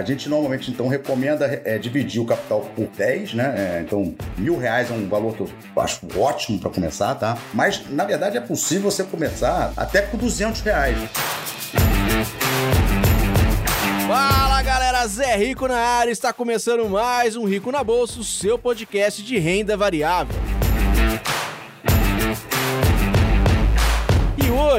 a gente normalmente então recomenda é, dividir o capital por 10, né? É, então, mil reais é um valor que eu acho ótimo para começar, tá? Mas, na verdade, é possível você começar até com 200 reais. Fala galera, Zé Rico na área, está começando mais um Rico na Bolsa, o seu podcast de renda variável.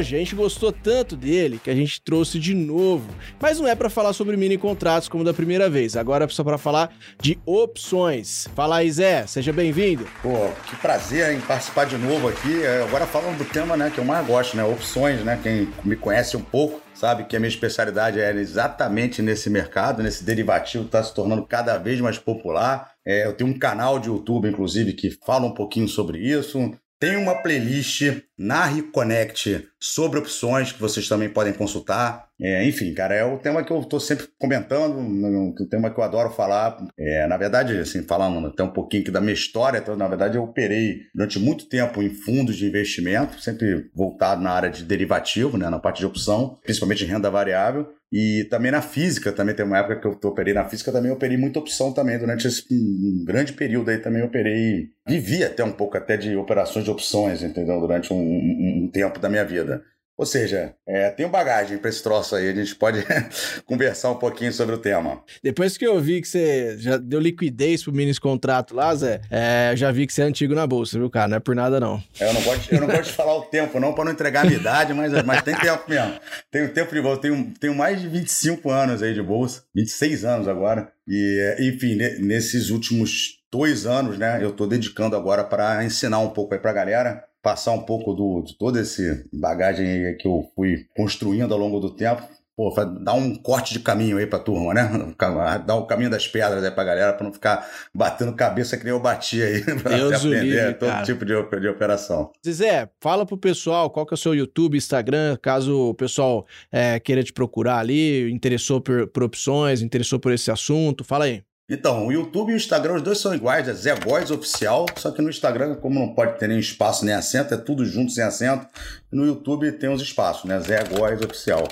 Hoje a gente gostou tanto dele que a gente trouxe de novo. Mas não é para falar sobre mini contratos como da primeira vez. Agora é só para falar de opções. Fala aí, Zé. Seja bem-vindo. Pô, que prazer em participar de novo aqui. É, agora falando do tema né, que eu mais gosto, né? Opções, né? Quem me conhece um pouco sabe que a minha especialidade é exatamente nesse mercado, nesse derivativo está se tornando cada vez mais popular. É, eu tenho um canal de YouTube, inclusive, que fala um pouquinho sobre isso. Tem uma playlist na Reconnect sobre opções que vocês também podem consultar. É, enfim, cara, é o tema que eu estou sempre comentando, o tema que eu adoro falar. É, na verdade, assim, falando até um pouquinho da minha história, então, na verdade eu operei durante muito tempo em fundos de investimento, sempre voltado na área de derivativo, né, na parte de opção, principalmente renda variável. E também na física, também tem uma época que eu operei na física, também operei muita opção também. Durante esse um grande período aí também operei, vivi até um pouco até de operações de opções, entendeu? Durante um, um, um tempo da minha vida. Ou seja, é, tenho bagagem para esse troço aí, a gente pode conversar um pouquinho sobre o tema. Depois que eu vi que você já deu liquidez pro mini contrato lá, Zé, é, já vi que você é antigo na bolsa, viu, cara? Não é por nada, não. É, eu, não gosto, eu não gosto de falar o tempo, não, para não entregar a minha idade, mas, mas tem tempo mesmo. Tenho tempo de bolsa, tenho, tenho mais de 25 anos aí de bolsa, 26 anos agora. E, enfim, nesses últimos dois anos, né, eu estou dedicando agora para ensinar um pouco aí para a galera passar um pouco do, de toda esse bagagem que eu fui construindo ao longo do tempo. Pô, dar um corte de caminho aí pra turma, né? Dar o caminho das pedras aí pra galera, pra não ficar batendo cabeça que nem eu bati aí. Pra Deus aprender livre, todo cara. tipo de, de operação. Zé, fala pro pessoal qual que é o seu YouTube, Instagram, caso o pessoal é, queira te procurar ali, interessou por, por opções, interessou por esse assunto, fala aí. Então, o YouTube e o Instagram, os dois são iguais, é Zé Góes Oficial, só que no Instagram, como não pode ter nem espaço nem acento, é tudo junto sem acento. No YouTube tem os espaços, né? Zé Góes Oficial.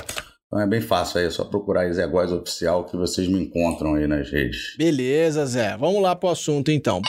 Então é bem fácil aí, é só procurar aí Zé Góes Oficial que vocês me encontram aí nas redes. Beleza, Zé. Vamos lá pro assunto então.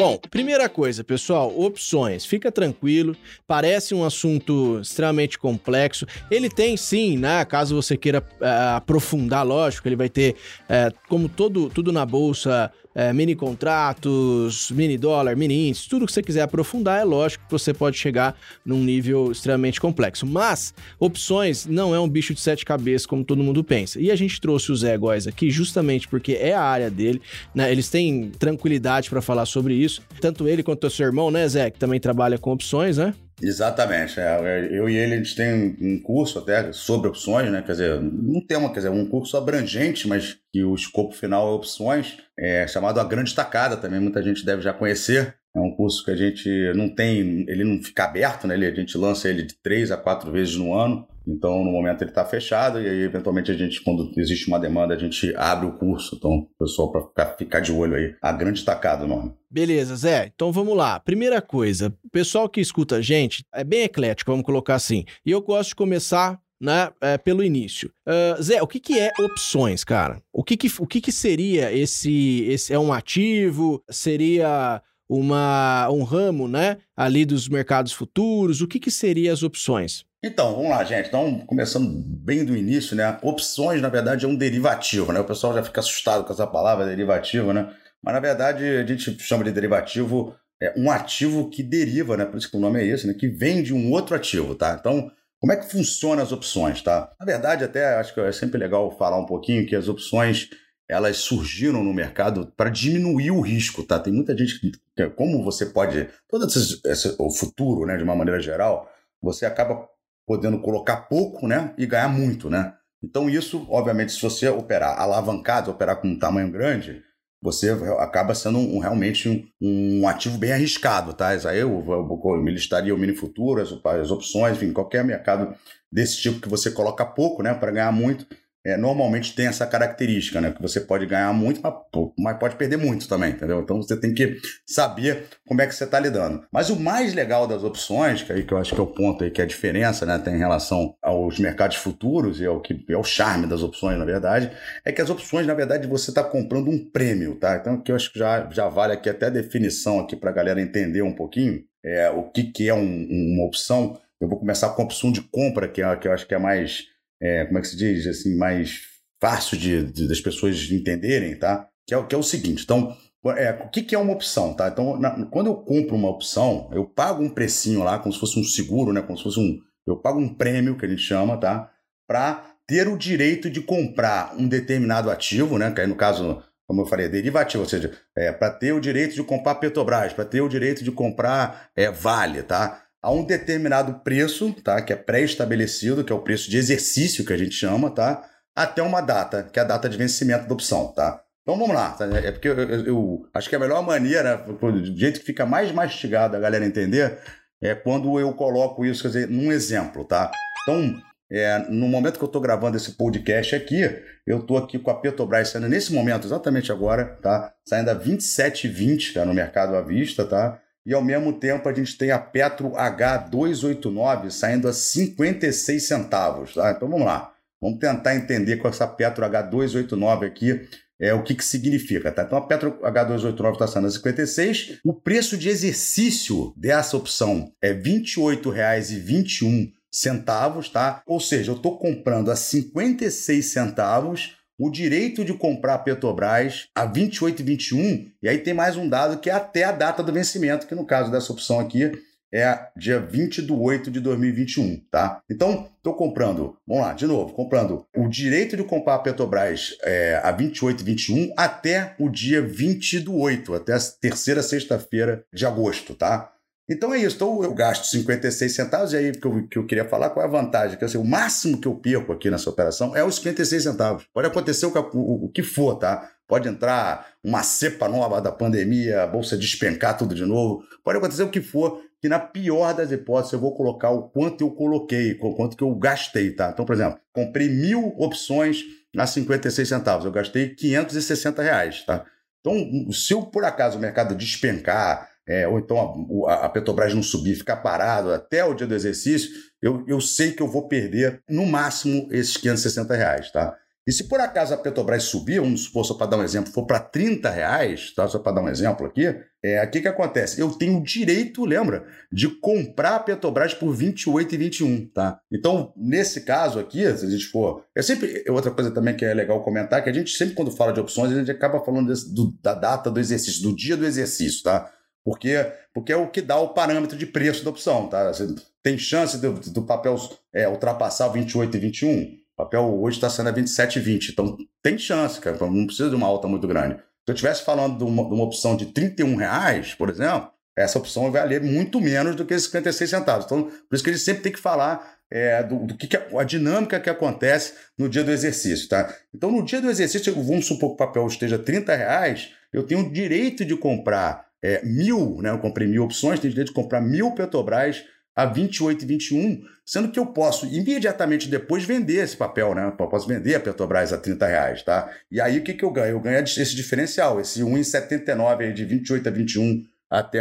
Bom, primeira coisa, pessoal, opções. Fica tranquilo, parece um assunto extremamente complexo. Ele tem sim, né? Caso você queira uh, aprofundar, lógico, ele vai ter, uh, como todo, tudo na bolsa, é, mini contratos, mini dólar, mini índice, tudo que você quiser aprofundar, é lógico que você pode chegar num nível extremamente complexo. Mas opções não é um bicho de sete cabeças como todo mundo pensa. E a gente trouxe o Zé Góes aqui justamente porque é a área dele, né? Eles têm tranquilidade para falar sobre isso. Tanto ele quanto o seu irmão, né, Zé, que também trabalha com opções, né? Exatamente. É, eu e ele, a gente tem um curso até sobre opções, né? Quer dizer, um tema, quer dizer, um curso abrangente, mas que o escopo final é opções, é chamado A Grande Tacada, também muita gente deve já conhecer. É um curso que a gente não tem, ele não fica aberto, né? A gente lança ele de três a quatro vezes no ano. Então, no momento ele está fechado e aí, eventualmente, a gente, quando existe uma demanda, a gente abre o curso. Então, pessoal, para ficar, ficar, de olho aí. A grande tacada o nome. Beleza, Zé. Então vamos lá. Primeira coisa, o pessoal que escuta a gente é bem eclético, vamos colocar assim. E eu gosto de começar né, é, pelo início. Uh, Zé, o que, que é opções, cara? O que, que, o que, que seria esse, esse. É um ativo? Seria uma, um ramo, né? Ali dos mercados futuros? O que, que seria as opções? Então, vamos lá, gente. Então, começando bem do início, né? Opções, na verdade, é um derivativo, né? O pessoal já fica assustado com essa palavra derivativo, né? Mas, na verdade, a gente chama de derivativo é um ativo que deriva, né? Por isso que o nome é esse, né? Que vem de um outro ativo, tá? Então, como é que funcionam as opções, tá? Na verdade, até acho que é sempre legal falar um pouquinho que as opções elas surgiram no mercado para diminuir o risco, tá? Tem muita gente que, como você pode, todo esse, esse, o futuro, né, de uma maneira geral, você acaba podendo colocar pouco, né, e ganhar muito, né? Então isso, obviamente, se você operar alavancado, operar com um tamanho grande, você acaba sendo um, realmente um, um, ativo bem arriscado, tá? Isso aí eu, eu, eu me listaria o mini futuro, as, as opções, enfim, qualquer mercado desse tipo que você coloca pouco, né, para ganhar muito, é, normalmente tem essa característica, né? Que você pode ganhar muito, mas, mas, pode perder muito também, entendeu? Então você tem que saber como é que você está lidando. Mas o mais legal das opções, que aí que eu acho que é o ponto aí que é a diferença, né? Tem em relação aos mercados futuros e ao que é o charme das opções, na verdade, é que as opções, na verdade, você está comprando um prêmio, tá? Então que eu acho que já, já vale aqui até a definição aqui para a galera entender um pouquinho é, o que, que é um, uma opção. Eu vou começar com a opção de compra, que, é, que eu acho que é mais é, como é que se diz, assim, mais fácil de, de, das pessoas entenderem, tá? Que é, que é o seguinte, então, é, o que, que é uma opção, tá? Então, na, quando eu compro uma opção, eu pago um precinho lá, como se fosse um seguro, né? Como se fosse um... Eu pago um prêmio, que a gente chama, tá? Para ter o direito de comprar um determinado ativo, né? Que aí, no caso, como eu falei, é derivativo, ou seja, é, para ter o direito de comprar Petrobras, para ter o direito de comprar é, Vale, tá? A um determinado preço, tá? Que é pré-estabelecido, que é o preço de exercício que a gente chama, tá? Até uma data, que é a data de vencimento da opção, tá? Então vamos lá, tá? é porque eu, eu, eu, acho que a melhor maneira, do jeito que fica mais mastigado a galera entender, é quando eu coloco isso, quer dizer, num exemplo, tá? Então, é, no momento que eu estou gravando esse podcast aqui, eu estou aqui com a Petrobras saindo nesse momento, exatamente agora, tá? Saindo a 27,20 tá? no mercado à vista, tá? E ao mesmo tempo a gente tem a Petro H289 saindo a 56 centavos. Tá? Então vamos lá, vamos tentar entender com essa Petro H289 aqui é, o que, que significa. Tá? Então a Petro H289 está saindo a 56, o preço de exercício dessa opção é R$ 28,21 centavos, tá? Ou seja, eu estou comprando a 56 centavos o direito de comprar a Petrobras a 28 e 21, e aí tem mais um dado que é até a data do vencimento, que no caso dessa opção aqui é dia 20 de 8 de 2021, tá? Então, estou comprando, vamos lá, de novo, comprando o direito de comprar a Petrobras é, a 28 e 21 até o dia 20 do 8, até a terceira sexta-feira de agosto, tá? Então é isso. Então eu gasto 56 centavos, e aí que eu, que eu queria falar, qual é a vantagem? Que assim, o máximo que eu perco aqui nessa operação é os 56 centavos. Pode acontecer o que, o, o que for, tá? Pode entrar uma cepa nova da pandemia, a bolsa despencar tudo de novo. Pode acontecer o que for, que na pior das hipóteses eu vou colocar o quanto eu coloquei, o quanto que eu gastei, tá? Então, por exemplo, comprei mil opções a 56 centavos, eu gastei 560 reais, tá? Então, se eu, por acaso o mercado despencar, é, ou então a, a, Petrobras não subir, ficar parado até o dia do exercício, eu, eu sei que eu vou perder no máximo esses 560 reais, tá? E se por acaso a Petrobras subir, vamos supor, só para dar um exemplo, for para 30 reais, tá? só para dar um exemplo aqui, é, o que, que acontece? Eu tenho o direito, lembra, de comprar a Petrobras por 28 e 21, tá? Então, nesse caso aqui, se a gente for... É sempre... Outra coisa também que é legal comentar, que a gente sempre quando fala de opções, a gente acaba falando desse, do, da data do exercício, do dia do exercício, tá? Porque, porque é o que dá o parâmetro de preço da opção, tá? Você tem chance do, do papel é, ultrapassar 28 e 21? O papel hoje está sendo a 27 e 20. Então tem chance, cara. Não precisa de uma alta muito grande. Se eu estivesse falando de uma, de uma, opção de 31 reais, por exemplo, essa opção vai valer muito menos do que 56 centavos. Então, por isso que a gente sempre tem que falar é, do, do, que, que a, a, dinâmica que acontece no dia do exercício, tá? Então, no dia do exercício, vamos supor que o papel esteja 30 reais, eu tenho o direito de comprar é, mil, né? Eu comprei mil opções, tenho direito de comprar mil Petrobras a 28 e 21, sendo que eu posso imediatamente depois vender esse papel, né? Eu posso vender a Petrobras a 30 reais, tá? E aí o que, que eu ganho? Eu ganho esse diferencial, esse 1,79 aí de 28 a 21 até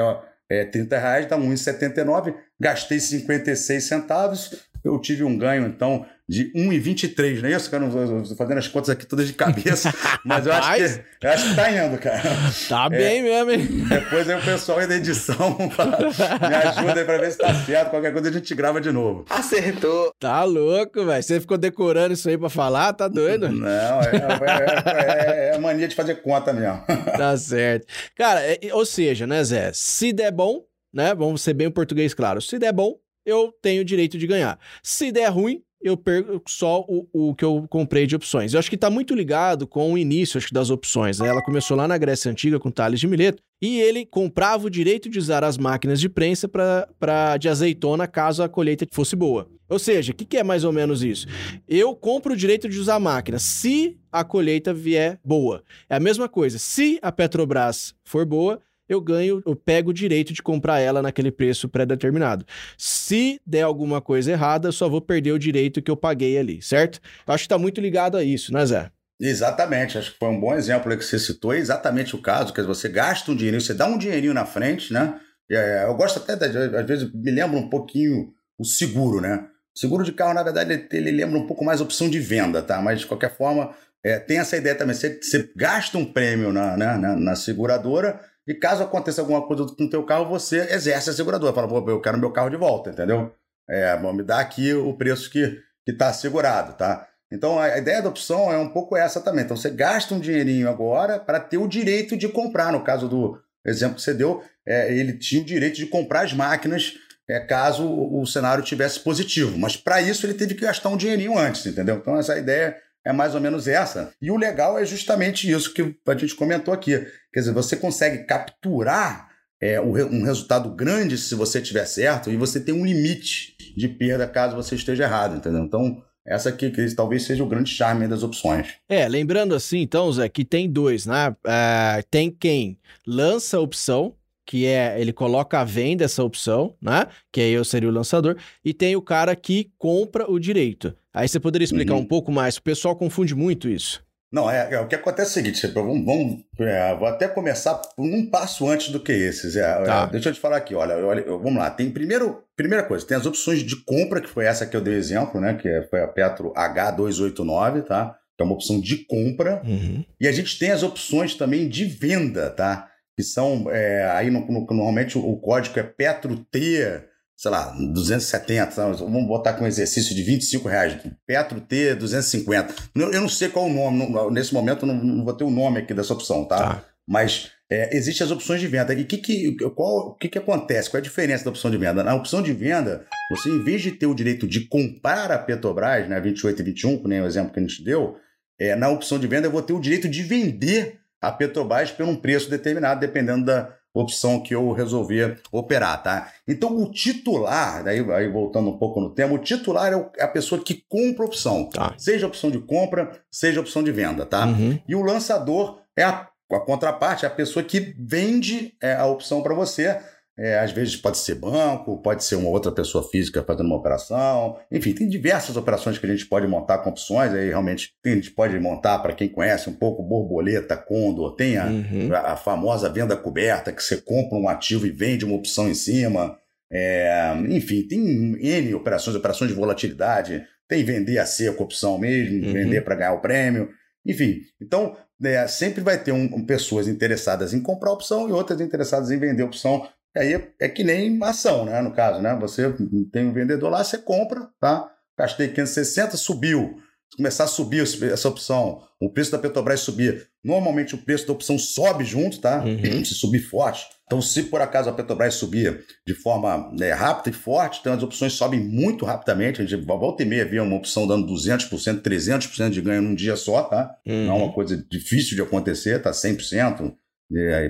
é, 30 reais, dá 1,79, gastei 56 centavos, eu tive um ganho, então, de 1,23, não é isso, cara? Eu estou fazendo as contas aqui todas de cabeça, mas eu acho, que, eu acho que tá indo, cara. Tá é, bem mesmo, hein? Depois aí o pessoal aí da edição me ajuda aí pra ver se tá certo. Qualquer coisa a gente grava de novo. Acertou. Tá louco, velho. Você ficou decorando isso aí pra falar? Tá doido? Não, é, é, é, é mania de fazer conta mesmo. Tá certo. Cara, ou seja, né, Zé? Se der bom, né? Vamos ser bem o português claro. Se der bom, eu tenho o direito de ganhar. Se der ruim, eu perco só o, o que eu comprei de opções. Eu acho que está muito ligado com o início acho, das opções. Né? Ela começou lá na Grécia Antiga com Tales de Mileto e ele comprava o direito de usar as máquinas de prensa para de azeitona caso a colheita fosse boa. Ou seja, o que, que, é mais ou menos isso? Eu compro o direito de usar a máquina se a colheita vier boa. É a mesma coisa. Se a Petrobras for boa, eu ganho, eu pego o direito de comprar ela naquele preço pré-determinado. Se der alguma coisa errada, só vou perder o direito que eu paguei ali, certo? Acho que está muito ligado a isso, né, Zé? Exatamente, acho que foi um bom exemplo que você citou, é exatamente o caso, que você gasta um dinheirinho, você dá um dinheirinho na frente, né? É, eu gosto até, às vezes, me lembra um pouquinho o seguro, né? O seguro de carro, na verdade, ele, ele lembra um pouco mais opção de venda, tá? Mas, de qualquer forma, é, tem essa ideia também. Você, você gasta um prêmio na, na, na, na, seguradora e caso aconteça alguma coisa com o teu carro, você exerce a seguradora. Fala, eu quero meu carro de volta, entendeu? É, me dar aqui o preço que está assegurado, tá? Então, a ideia da opção é um pouco essa também. Então, você gasta um dinheirinho agora para ter o direito de comprar. No caso do exemplo que você deu, é, ele tinha o direito de comprar as máquinas é, caso o cenário tivesse positivo. Mas para isso ele teve que gastar um dinheirinho antes, entendeu? Então, essa ideia é mais ou menos essa. E o legal é justamente isso que a gente comentou aqui. Quer dizer, você consegue capturar é, um resultado grande se você tiver certo e você tem um limite de perda caso você esteja errado, entendeu? Então, essa aqui que talvez seja o grande charme das opções. É, lembrando assim, então, Zé, que tem dois, né? Uh, tem quem lança a opção, que é ele coloca a venda essa opção, né? Que aí eu seria o lançador, e tem o cara que compra o direito. Aí você poderia explicar uhum. um pouco mais? O pessoal confunde muito isso. Não, é, é o que acontece é o seguinte, vamos, vamos é, vou até começar um passo antes do que esses. É, tá. deixa eu te falar aqui, olha, olha, vamos lá. Tem primeiro, primeira coisa, tem as opções de compra, que foi essa que eu dei exemplo, né? Que é, foi a Petro H289, tá? Que é uma opção de compra. Uhum. E a gente tem as opções também de venda, tá? Que são, é, aí no, no, normalmente o, o código é Petro T sei lá, 270, vamos botar com um exercício de 25 reais, Petro T 250. Eu, eu não sei qual o nome, nesse momento não, não, vou ter o nome aqui dessa opção, tá? tá. Mas é, existem as opções de venda. E que, que, qual, o que, que acontece? Qual é a diferença da opção de venda? Na opção de venda, você, em vez de ter o direito de comprar a Petrobras, né, 28 e 21, que nem o exemplo que a gente deu, é, na opção de venda eu vou ter o direito de vender a Petrobras por um preço determinado, dependendo da, opção que eu resolver operar, tá? Então o titular, daí aí voltando um pouco no tema, o titular é, é a pessoa que compra a opção, tá. seja a opção de compra, seja a opção de venda, tá? Uhum. E o lançador é a, a contraparte, é a pessoa que vende é, a opção para você é, às vezes pode ser banco, pode ser uma outra pessoa física fazendo uma operação. Enfim, tem diversas operações que a gente pode montar com opções. Aí realmente a gente pode montar, para quem conhece um pouco, borboleta, condor. Tem a, uhum. a, a, famosa venda coberta, que você compra um ativo e vende uma opção em cima. É, enfim, tem N operações, operações de volatilidade. Tem vender a seco opção mesmo, uhum. vender para ganhar o prêmio. Enfim, então é, sempre vai ter um, um, pessoas interessadas em comprar opção e outras interessadas em vender opção Aí é que nem ação, né? No caso, né? Você tem um vendedor lá, você compra, tá? Gastei 560, subiu. Se começar a subir essa opção, o preço da Petrobras subir, normalmente o preço da opção sobe junto, tá? Uhum. Se subir forte. Então, se por acaso a Petrobras subir de forma né, rápida e forte, então as opções sobem muito rapidamente. A gente volta e meia via uma opção dando 200%, 300% de ganho num dia só, tá? Uhum. Não é uma coisa difícil de acontecer, tá 100%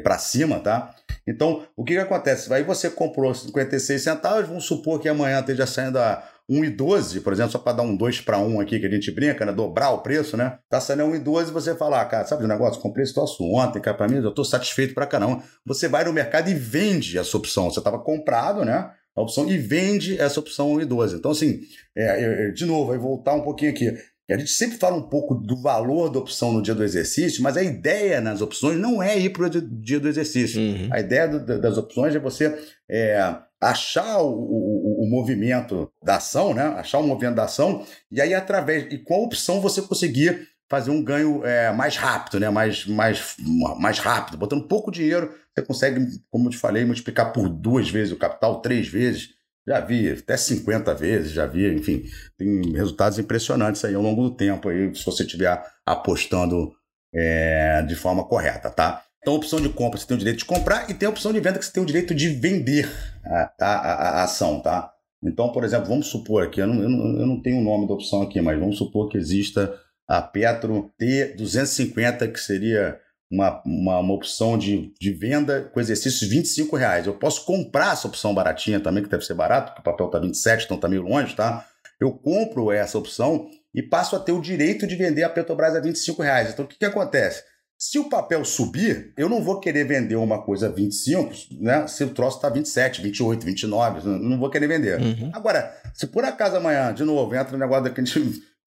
para cima, tá? Então, o que, que acontece? Aí você comprou 56 centavos, vamos supor que amanhã esteja saindo a 1,12, por exemplo, só para dar um 2 para 1 aqui que a gente brinca, né? Dobrar o preço, né? Tá saindo a 1,12 e você fala, ah, cara, sabe o negócio? Comprei esse troço ontem, cara, para mim eu tô satisfeito para caramba. Você vai no mercado e vende essa opção. Você estava comprado, né? A opção e vende essa opção 1,12. Então, assim, é, de novo, vai voltar um pouquinho aqui. A gente sempre fala um pouco do valor da opção no dia do exercício, mas a ideia nas opções não é ir para o dia do exercício. Uhum. A ideia do, das opções é você é, achar o, o, o, movimento da ação, né? achar o movimento da ação, e aí através, e a opção você conseguir fazer um ganho é, mais rápido, né? mais, mais, mais rápido. Botando pouco dinheiro, você consegue, como eu te falei, multiplicar por duas vezes o capital, três vezes. Já vi até 50 vezes, já vi, enfim, tem resultados impressionantes aí ao longo do tempo aí, se você estiver apostando é, de forma correta, tá? Então, a opção de compra você tem o direito de comprar e tem a opção de venda que você tem o direito de vender a, a, a ação, tá? Então, por exemplo, vamos supor aqui, eu não, eu, não, eu não tenho o nome da opção aqui, mas vamos supor que exista a Petro T250, que seria uma, uma, uma, opção de, de venda com exercícios de 25 reais. Eu posso comprar essa opção baratinha também, que deve ser barato, porque o papel está 27, então está meio longe, tá? Eu compro essa opção e passo a ter o direito de vender a Petrobras a 25 reais. Então o que, que acontece? Se o papel subir, eu não vou querer vender uma coisa 25, né? Se o troço tá 27, 28, 29, não vou querer vender. Uhum. Agora, se por acaso amanhã, de novo, entra um negócio daquele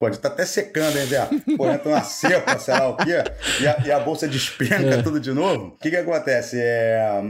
Pode estar tá até secando, hein, Zé? Pô, entra uma cepa, sei lá o quê, e a, e a bolsa despenca é. tudo de novo. O que que acontece? É,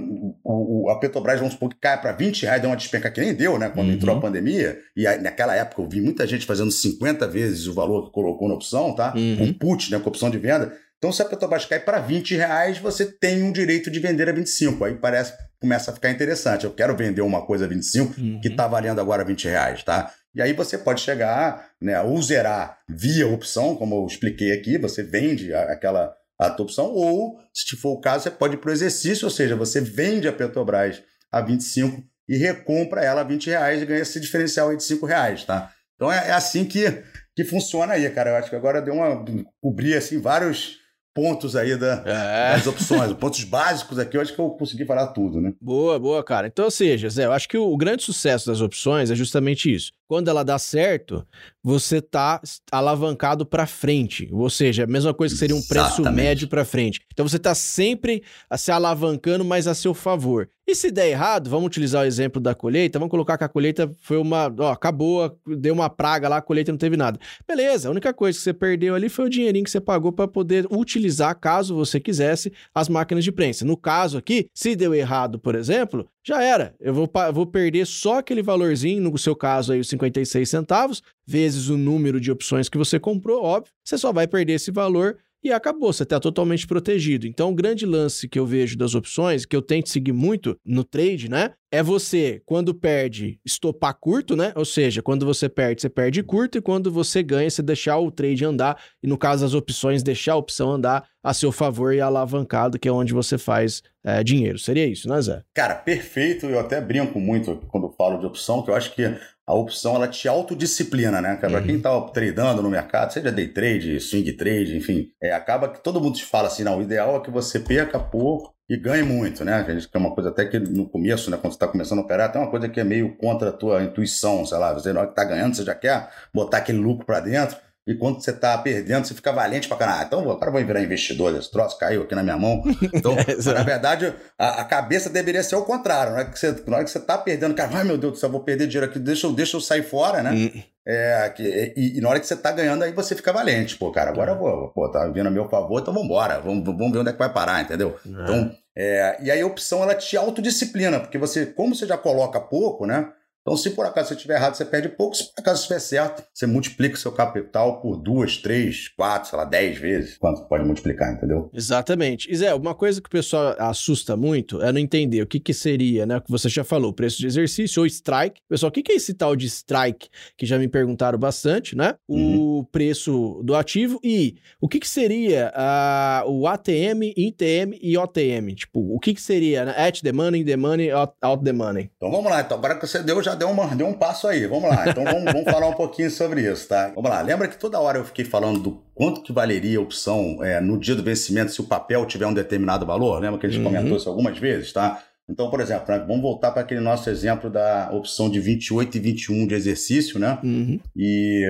o, o, a Petrobras, vamos supor que cai para 20 reais, deu uma despenca que nem deu, né? Quando uhum. entrou a pandemia. E aí, naquela época eu vi muita gente fazendo 50 vezes o valor que colocou na opção, tá? Uhum. Com put, né? Com opção de venda. Então, se a Petrobras cai para 20 reais, você tem um direito de vender a 25. Aí parece, começa a ficar interessante. Eu quero vender uma coisa a 25 uhum. que está valendo agora 20 reais, tá? E aí você pode chegar, né, ou zerar via opção, como eu expliquei aqui, você vende aquela a tua opção, ou, se for o caso, você pode ir para o exercício, ou seja, você vende a Petrobras a 25 e recompra ela a 20 reais e ganha esse diferencial aí de 5 reais, tá? Então é, é assim que, que funciona aí, cara. Eu acho que agora deu uma. cobrir assim vários pontos aí da, é. das opções, pontos básicos aqui, eu acho que eu consegui falar tudo, né? Boa, boa, cara. Então, ou seja, Zé, eu acho que o, o grande sucesso das opções é justamente isso. Quando ela dá certo, você tá alavancado para frente, ou seja, a mesma coisa que seria um preço Exatamente. médio para frente. Então você tá sempre se alavancando, mas a seu favor. E se der errado, vamos utilizar o exemplo da colheita, vamos colocar que a colheita foi uma, ó, acabou, deu uma praga lá, a colheita não teve nada. Beleza, a única coisa que você perdeu ali foi o dinheirinho que você pagou para poder utilizar, caso você quisesse, as máquinas de prensa. No caso aqui, se deu errado, por exemplo, já era. Eu vou, vou perder só aquele valorzinho, no seu caso aí, os 56 centavos, vezes o número de opções que você comprou, óbvio. Você só vai perder esse valor e acabou, você está totalmente protegido. Então, o grande lance que eu vejo das opções, que eu tento seguir muito no trade, né? É você, quando perde, estopar curto, né? Ou seja, quando você perde, você perde curto, e quando você ganha, você deixar o trade andar, e no caso das opções, deixar a opção andar a seu favor e alavancado, que é onde você faz é, dinheiro. Seria isso, né, Zé? Cara, perfeito. Eu até brinco muito quando falo de opção, que eu acho que a opção ela te autodisciplina, né? Para uhum. quem tá tradando no mercado, seja day trade, swing trade, enfim, é, acaba que todo mundo te fala assim, não, o ideal é que você perca pouco e ganhe muito, né? A gente tem uma coisa até que no começo, né, quando você está começando a operar, tem uma coisa que é meio contra a tua intuição, sei lá, você na hora que tá ganhando, você já quer botar aquele lucro para dentro. E quando você tá perdendo, você fica valente pra caralho. Ah, então agora vou virar investidor. Esse troço caiu aqui na minha mão. Então, é, na verdade, a, a, cabeça deveria ser o contrário. Na hora, que você, na hora que você tá perdendo, cara, ai meu Deus do céu, vou perder dinheiro aqui, deixa eu, deixa eu sair fora, né? Hum. É, que, e, e, na hora que você tá ganhando, aí você fica valente. Pô, cara, agora eu vou, pô, tá vindo a meu favor, então vambora. Vamos, vamos ver onde é que vai parar, entendeu? É. Então, é, e aí a opção, ela te autodisciplina, porque você, como você já coloca pouco, né? Então, se por acaso você estiver errado, você perde pouco. Se por acaso estiver certo, você multiplica o seu capital por duas, três, quatro, sei lá, dez vezes. Quanto pode multiplicar, entendeu? Exatamente. E Zé, uma coisa que o pessoal assusta muito é não entender o que, que seria, né? O que você já falou, preço de exercício ou strike. Pessoal, o que, que é esse tal de strike? Que já me perguntaram bastante, né? Uhum. O preço do ativo e o que, que seria uh, o ATM, ITM e OTM? Tipo, o que, que seria, né? At the money, in the money, out, out the money. Então vamos lá. Então, agora que você deu, já já deu, uma, deu um passo aí. Vamos lá. Então vamos, vamos falar um pouquinho sobre isso, tá? Vamos lá. Lembra que toda hora eu fiquei falando do quanto que valeria a opção é, no dia do vencimento se o papel tiver um determinado valor? Lembra que a gente uhum. comentou isso algumas vezes, tá? Então, por exemplo, né, vamos voltar para aquele nosso exemplo da opção de 28 e 21 de exercício, né? Uhum. E,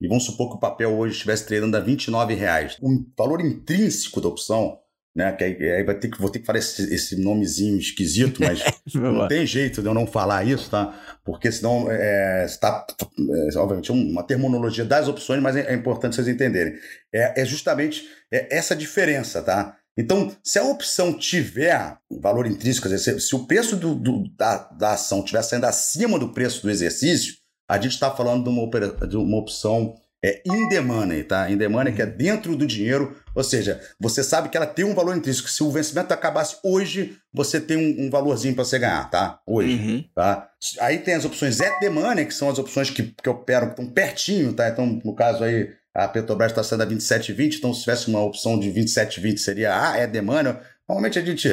e vamos supor que o papel hoje estivesse tradando a 29 reais. O valor intrínseco da opção né? Que aí, aí, vai ter que, vou ter que falar esse, esse nomezinho esquisito, mas não tem jeito de eu não falar isso, tá? Porque senão é, está, é, obviamente, uma terminologia das opções, mas é, é importante vocês entenderem. É, é justamente é essa diferença, tá? Então, se a opção tiver valor intrínseco, quer dizer, se, se o preço do, do, da, da ação estiver saindo acima do preço do exercício, a gente está falando de uma, de uma opção é in the money, tá? In the money, que é dentro do dinheiro, ou seja, você sabe que ela tem um valor intrínseco. Se o vencimento acabasse hoje, você tem um, um valorzinho para você ganhar, tá? Hoje, uhum. tá? Aí tem as opções at the money, que são as opções que, que operam, que estão pertinho, tá? Então, no caso aí, a Petrobras está sendo a 27,20, então se tivesse uma opção de 27,20 seria a ah, at the money. Normalmente a gente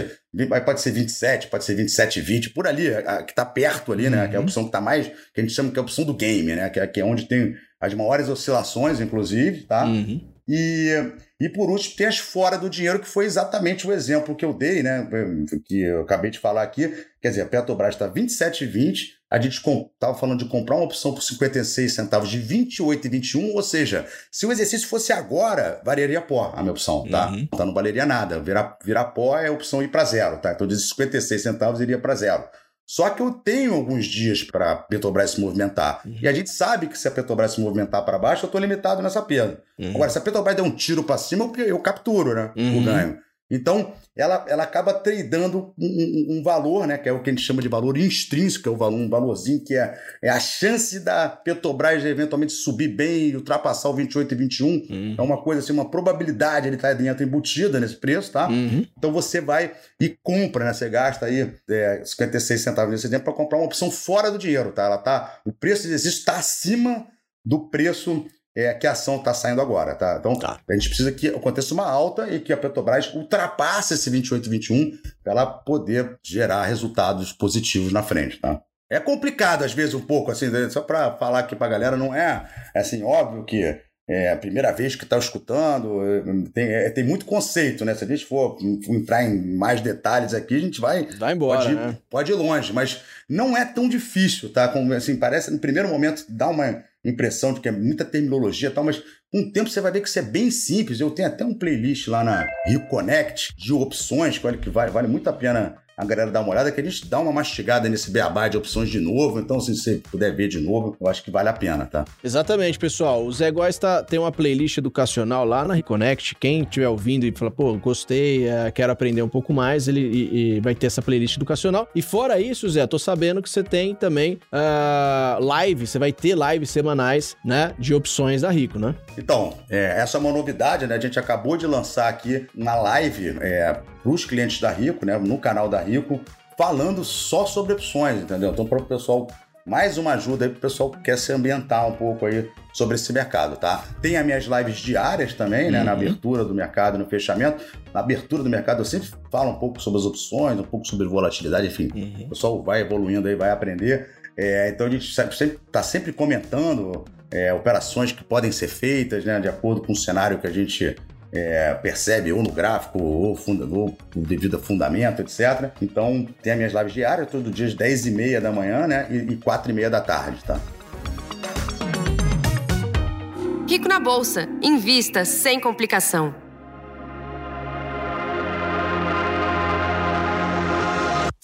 pode ser 27, pode ser 27, 20, por ali, a, que está perto ali, né? Uhum. Que é a opção que está mais, que a gente chama que é a opção do game, né? Que é, que é onde tem as maiores oscilações, inclusive, tá? Uhum. E, e por último, tem as fora do dinheiro, que foi exatamente o exemplo que eu dei, né? Que eu acabei de falar aqui. Quer dizer, a Petrobras está 27,20, a gente estava falando de comprar uma opção por 56 centavos de 28,21, ou seja, se o exercício fosse agora, valeria pó a minha opção, tá? Uhum. Então não valeria nada. Virar, virar pó é a opção ir para zero, tá? Então de 56 centavos iria para zero. Só que eu tenho alguns dias para a Petrobras se movimentar. Uhum. E a gente sabe que se a Petrobras se movimentar para baixo, eu estou limitado nessa perda. Uhum. Agora, se a Petrobras der um tiro para cima, eu, eu capturo né, uhum. o ganho. Então, ela, ela acaba tradando um, um, valor, né, que é o que a gente chama de valor intrínseco, é o valor, um valorzinho que é, é a chance da Petrobras eventualmente subir bem e ultrapassar o 28 e 21. Uhum. É uma coisa assim, uma probabilidade, ele está dentro embutida nesse preço, tá? Uhum. Então você vai e compra, né? Você gasta aí é, 56 centavos nesse tempo para comprar uma opção fora do dinheiro, tá? Ela tá, o preço de exercício está acima do preço é, que a ação está saindo agora, tá? Então, tá. a gente precisa que aconteça uma alta e que a Petrobras ultrapasse esse 28,21 para ela poder gerar resultados positivos na frente, tá? É complicado, às vezes, um pouco, assim, né? só para falar aqui para a galera, não é, assim, óbvio que é a primeira vez que está escutando, é, tem, é, tem muito conceito, né? Se a gente for entrar em mais detalhes aqui, a gente vai. Vai embora. Pode ir, né? pode ir longe, mas não é tão difícil, tá? Como, assim, parece, no primeiro momento, dá uma impressão de que é muita terminologia e tal, mas com o tempo você vai ver que isso é bem simples. Eu tenho até um playlist lá na Rio Connect de opções, que olha que vale, vale muito a pena a galera dar uma olhada, que a gente dá uma mastigada nesse beabá de opções de novo. Então, se você puder ver de novo, eu acho que vale a pena, tá? Exatamente, pessoal. O Zé Góes tá, tem uma playlist educacional lá na Reconnect. Quem estiver ouvindo e falar, pô, gostei, é, quero aprender um pouco mais, ele e, e vai ter essa playlist educacional. E fora isso, Zé, tô sabendo que você tem também uh, live, você vai ter lives semanais, né, de opções da Rico, né? Então, é, essa é uma novidade, né? A gente acabou de lançar aqui na live é, para os clientes da Rico, né, no canal da Rico, falando só sobre opções, entendeu? Então, para o pessoal, mais uma ajuda aí para o pessoal que quer se ambientar um pouco aí sobre esse mercado, tá? Tem as minhas lives diárias também, né, uhum. na abertura do mercado no fechamento. Na abertura do mercado eu sempre falo um pouco sobre as opções, um pouco sobre volatilidade, enfim. Uhum. O pessoal vai evoluindo aí, vai aprender. É, então a gente está sempre, tá sempre comentando é, operações que podem ser feitas, né, de acordo com o cenário que a gente é, percebe ou no gráfico ou, funda, ou devido a fundamento, etc. Então, tem as minhas lives diárias, todo dia às 10 e meia da manhã, né? E, e 4 e meia da tarde, tá? Rico na Bolsa. Invista sem complicação.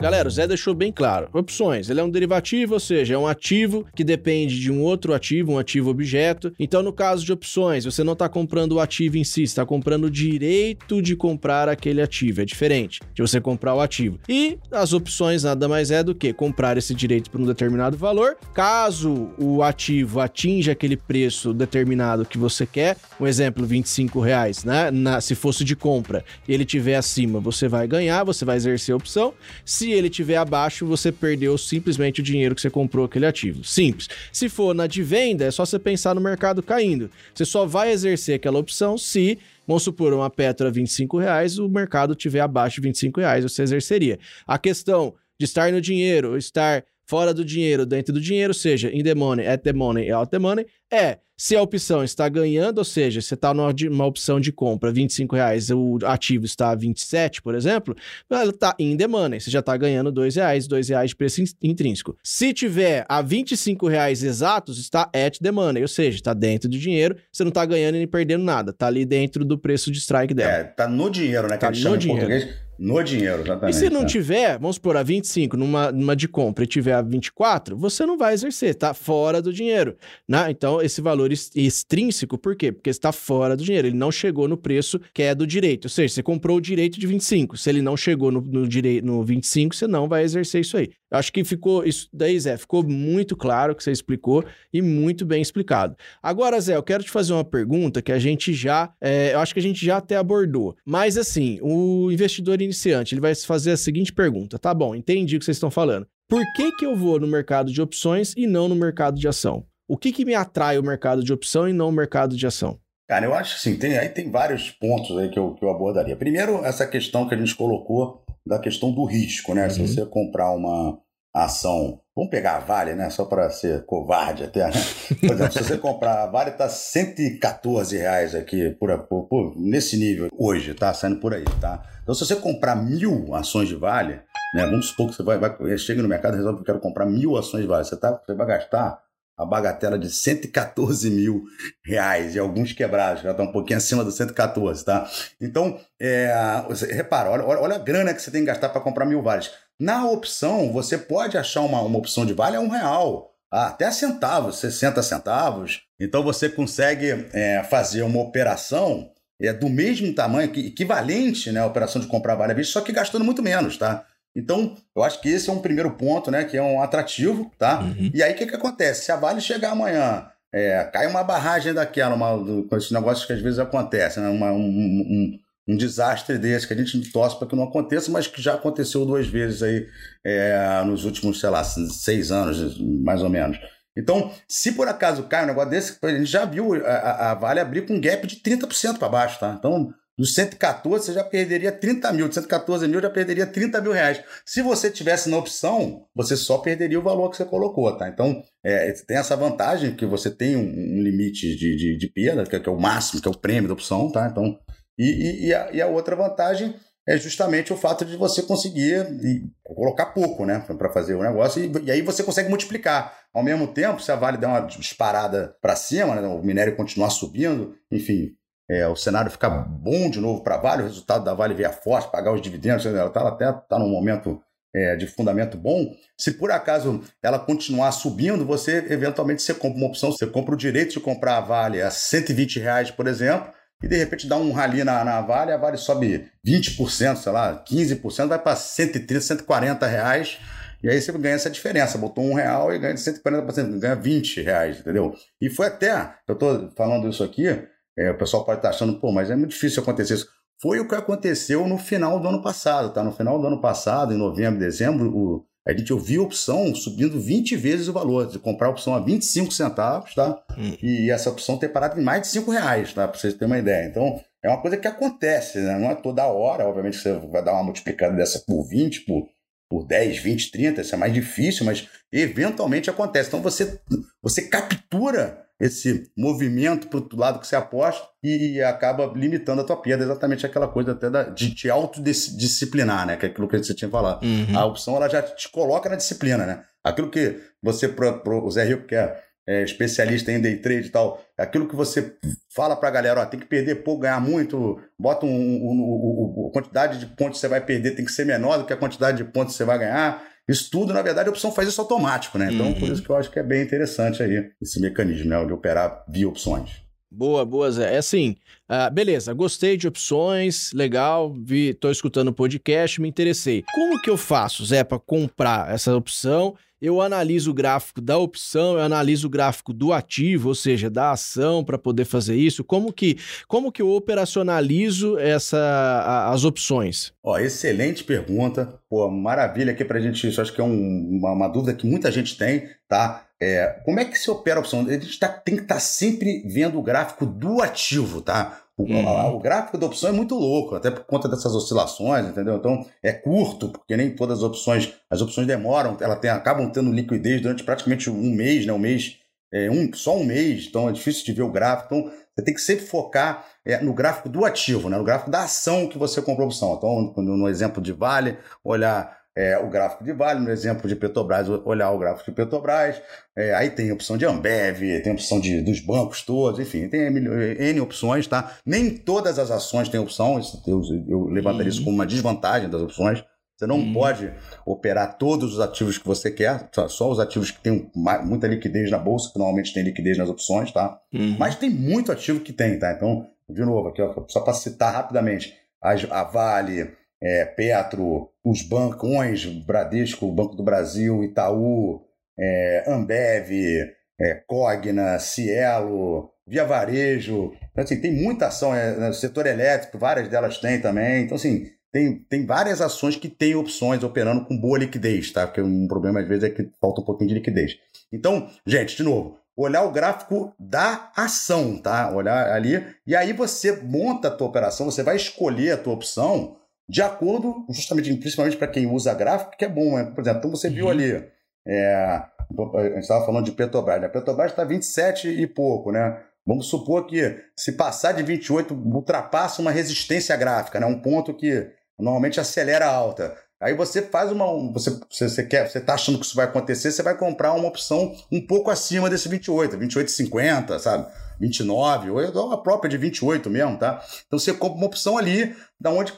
Galera, o Zé deixou bem claro. Opções, ele é um derivativo, ou seja, é um ativo que depende de um outro ativo, um ativo objeto. Então, no caso de opções, você não está comprando o ativo em si, está comprando o direito de comprar aquele ativo. É diferente de você comprar o ativo. E as opções nada mais é do que comprar esse direito por um determinado valor. Caso o ativo atinja aquele preço determinado que você quer, um exemplo, 25 reais, né? Na, se fosse de compra e ele tiver acima, você vai ganhar, você vai exercer a opção. Se ele tiver abaixo, você perdeu simplesmente o dinheiro que você comprou aquele ativo. Simples. Se for na de venda, é só você pensar no mercado caindo. Você só vai exercer aquela opção se Vamos supor, uma Petro a 25 reais, o mercado tiver abaixo de 25 reais, você exerceria. A questão de estar no dinheiro, estar fora do dinheiro, dentro do dinheiro, seja in the money, at the money, out the money, é se a opção está ganhando, ou seja, você está numa opção de compra 25 reais, o ativo está a 27, por exemplo, ela está the money, você já está ganhando 2 reais, 2 reais de preço intrínseco. Se tiver a 25 reais exatos, está at money, ou seja, está dentro do dinheiro, você não está ganhando nem perdendo nada, está ali dentro do preço de strike dela. É, está no dinheiro, né? Que tá no dinheiro. No dinheiro, exatamente. E se não é. tiver, vamos supor, a 25 numa, numa de compra e tiver a 24, você não vai exercer, tá fora do dinheiro. Né? Então, esse valor extrínseco, por quê? Porque está fora do dinheiro, ele não chegou no preço que é do direito. Ou seja, você comprou o direito de 25. Se ele não chegou no, no, no 25, você não vai exercer isso aí. Acho que ficou, isso daí, Zé, ficou muito claro que você explicou e muito bem explicado. Agora, Zé, eu quero te fazer uma pergunta que a gente já, é, eu acho que a gente já até abordou. Mas assim, o investidor iniciante, ele vai fazer a seguinte pergunta. Tá bom, entendi o que vocês estão falando. Por que, que eu vou no mercado de opções e não no mercado de ação? O que, que me atrai o mercado de opção e não o mercado de ação? Cara, eu acho assim, tem, aí tem vários pontos aí que eu, que eu abordaria. Primeiro, essa questão que a gente colocou da questão do risco, né? Uhum. Se você comprar uma, ação, vamos pegar a Vale, né? Só para ser covarde até, né? Por exemplo, se você comprar a Vale, tá 114 reais aqui, por, por, por, nesse nível hoje, tá? Saindo por aí, tá? Então, se você comprar mil ações de Vale, né? Vamos supor que você vai, vai chega no mercado e resolve que eu quero comprar mil ações de Vale. Você, tá, você vai gastar a bagatela de 114 mil reais e alguns quebrados, já está um pouquinho acima dos 114, tá? Então, é, repara, olha, olha a grana que você tem que gastar para comprar mil vales. Na opção, você pode achar uma, uma opção de vale a um real, até centavos, 60 centavos. Então você consegue é, fazer uma operação é, do mesmo tamanho, equivalente né, à operação de comprar vale à vista, só que gastando muito menos, tá? Então, eu acho que esse é um primeiro ponto, né? Que é um atrativo, tá? Uhum. E aí, o que, que acontece? Se a Vale chegar amanhã, é, cai uma barragem daquela, uma, do, com esses negócios que às vezes acontecem, né? Uma, um, um, um, desastre desse, que a gente torce para que não aconteça, mas que já aconteceu duas vezes aí é, nos últimos, sei lá, seis anos, mais ou menos. Então, se por acaso cai um negócio desse, a gente já viu a, a Vale abrir com um gap de 30% para baixo, tá? Então, dos 114, você já perderia 30 mil. De 114 mil, já perderia 30 mil reais. Se você tivesse na opção, você só perderia o valor que você colocou, tá? Então, é, tem essa vantagem que você tem um, um limite de, de, de perda, que é, que é, o máximo, que é o prêmio da opção, tá? Então, e, e, a, e a outra vantagem é justamente o fato de você conseguir colocar pouco, né, para fazer o negócio e, e, aí você consegue multiplicar. Ao mesmo tempo, se a Vale der uma disparada para cima, né, o minério continuar subindo, enfim, é, o cenário ficar bom de novo para Vale, o resultado da Vale vier forte, pagar os dividendos, ela está até tá num momento é, de fundamento bom. Se por acaso ela continuar subindo, você eventualmente você compra uma opção, você compra o direito de comprar a Vale a 120 reais, por exemplo, e de repente dá um rali na, na Vale, a Vale sobe 20%, sei lá, 15%, vai para 130, 140 reais. E aí você ganha essa diferença. Botou um real e ganha 140%, ganha 20 reais, entendeu? E foi até, eu estou falando isso aqui, é, o pessoal pode estar achando, pô, mas é muito difícil acontecer isso. Foi o que aconteceu no final do ano passado, tá? No final do ano passado, em novembro, dezembro, o, a gente ouviu a opção subindo 20 vezes o valor, de comprar a opção a 25 centavos, tá? Hum. E essa opção ter parado em mais de 5 reais, tá? Para vocês terem uma ideia. Então, é uma coisa que acontece, né? Não é toda hora, obviamente você vai dar uma multiplicada dessa por 20, por, por 10, 20, 30, isso é mais difícil, mas eventualmente acontece. Então, você, você captura esse movimento para o lado que você aposta e, acaba limitando a tua perda, exatamente aquela coisa até da, de te autodisciplinar, né? Que é aquilo que você tinha falado. Uhum. A opção ela já te coloca na disciplina, né? Aquilo que você, pro, pro, o Zé Rico, que é, é, especialista em day trade e tal, aquilo que você fala para a galera, ó, tem que perder pouco, ganhar muito, bota um, um, um, a quantidade de pontos que você vai perder tem que ser menor do que a quantidade de pontos que você vai ganhar. Isso tudo, na verdade, a opção faz isso automático, né? Então, uhum. por isso que eu acho que é bem interessante aí esse mecanismo, né? De operar via opções. Boa, boa, Zé. É assim, uh, beleza, gostei de opções, legal, vi, tô escutando o podcast, me interessei. Como que eu faço, Zé, para comprar essa opção eu analiso o gráfico da opção, eu analiso o gráfico do ativo, ou seja, da ação para poder fazer isso. Como que, como que eu operacionalizo essa, a, as opções? Ó, excelente pergunta. Pô, maravilha aqui para a gente. Isso acho que é um, uma, uma, dúvida que muita gente tem, tá? É, como é que se opera a opção? A gente tá, tem que estar tá sempre vendo o gráfico do ativo, tá? O, uhum. o, gráfico da opção é muito louco, até por conta dessas oscilações, entendeu? Então é curto, porque nem todas as opções, as opções demoram, elas tem, acabam tendo liquidez durante praticamente um mês, né? Um mês, é, um, só um mês, então é difícil de ver o gráfico. Então você tem que sempre focar é, no gráfico do ativo, né? no gráfico da ação que você comprou a opção. Então, no exemplo de Vale, olhar é, o gráfico de Vale, no exemplo de Petrobras, olhar o gráfico de Petrobras, é, aí tem opção de Ambev, tem opção de, dos bancos todos, enfim, tem N opções, tá? Nem todas as ações têm opção, isso, eu, eu levantaria uhum. isso como uma desvantagem das opções. Você não uhum. pode operar todos os ativos que você quer, só os ativos que têm muita liquidez na bolsa, que normalmente tem liquidez nas opções, tá? Uhum. Mas tem muito ativo que tem, tá? Então, de novo, aqui, ó, só para citar rapidamente, a, a Vale, é, Petro, os bancões, Bradesco, Banco do Brasil, Itaú, é, Ambev, é, Cogna, Cielo, Via Varejo. Então, assim, tem muita ação, é, no setor elétrico, várias delas têm também. Então, assim, tem, tem várias ações que têm opções operando com boa liquidez, tá? Porque um problema às vezes é que falta um pouquinho de liquidez. Então, gente, de novo, olhar o gráfico da ação, tá? Olhar ali, e aí você monta a tua operação, você vai escolher a tua opção de acordo, justamente, principalmente para quem usa gráfico, que é bom, né? Por exemplo, então você viu uhum. ali, é, a gente estava falando de Petrobras, né? Petrobras está 27 e pouco, né? Vamos supor que se passar de 28, ultrapassa uma resistência gráfica, né? Um ponto que normalmente acelera a alta. Aí você faz uma. Você, você, quer, você tá achando que isso vai acontecer, você vai comprar uma opção um pouco acima desse 28, 28,50, sabe? 29, ou a própria de 28 mesmo, tá? Então você compra uma opção ali, da onde,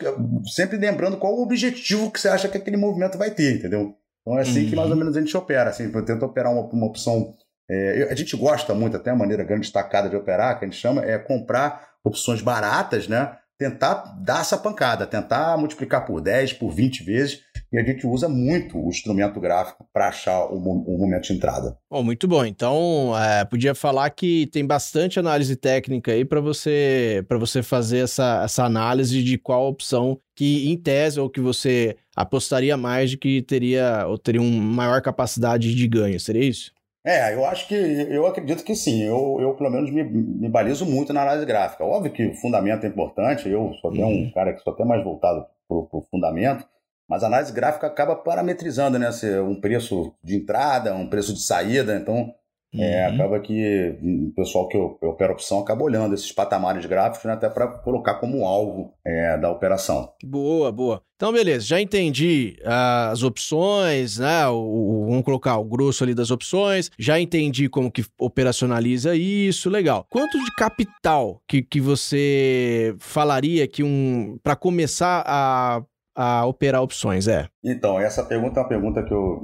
sempre lembrando qual o objetivo que você acha que aquele movimento vai ter, entendeu? Então é assim uhum. que mais ou menos a gente opera, assim, tenta operar uma, uma opção. É, a gente gosta muito, até a maneira grande destacada de operar, que a gente chama, é comprar opções baratas, né? tentar dar essa pancada, tentar multiplicar por 10, por 20 vezes, e a gente usa muito o instrumento gráfico para achar o, o, momento de entrada. Oh, muito bom. Então, é, podia falar que tem bastante análise técnica aí para você para você fazer essa, essa análise de qual opção que, em tese, ou que você apostaria mais de que teria ou teria uma maior capacidade de ganho. Seria isso? É, eu acho que, eu acredito que sim. Eu, eu pelo menos, me, me balizo muito na análise gráfica. Óbvio que o fundamento é importante, eu sou até uhum. um cara que sou até mais voltado para o fundamento, mas a análise gráfica acaba parametrizando, né? Se um preço de entrada, um preço de saída, então é, uhum. acaba que o pessoal que opera opção acaba olhando esses patamares gráficos né, até para colocar como alvo é, da operação. Boa, boa. Então, beleza, já entendi uh, as opções, né? O, o, vamos colocar o grosso ali das opções, já entendi como que operacionaliza isso, legal. Quanto de capital que, que você falaria que um para começar a a operar opções, é? Então, essa pergunta é uma pergunta que eu,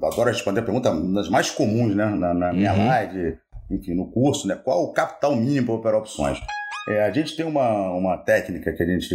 eu adoro responder, pergunta das mais comuns, né, na, na minha uhum. live, enfim, no curso, né, qual o capital mínimo para operar opções? É, a gente tem uma, uma técnica que a gente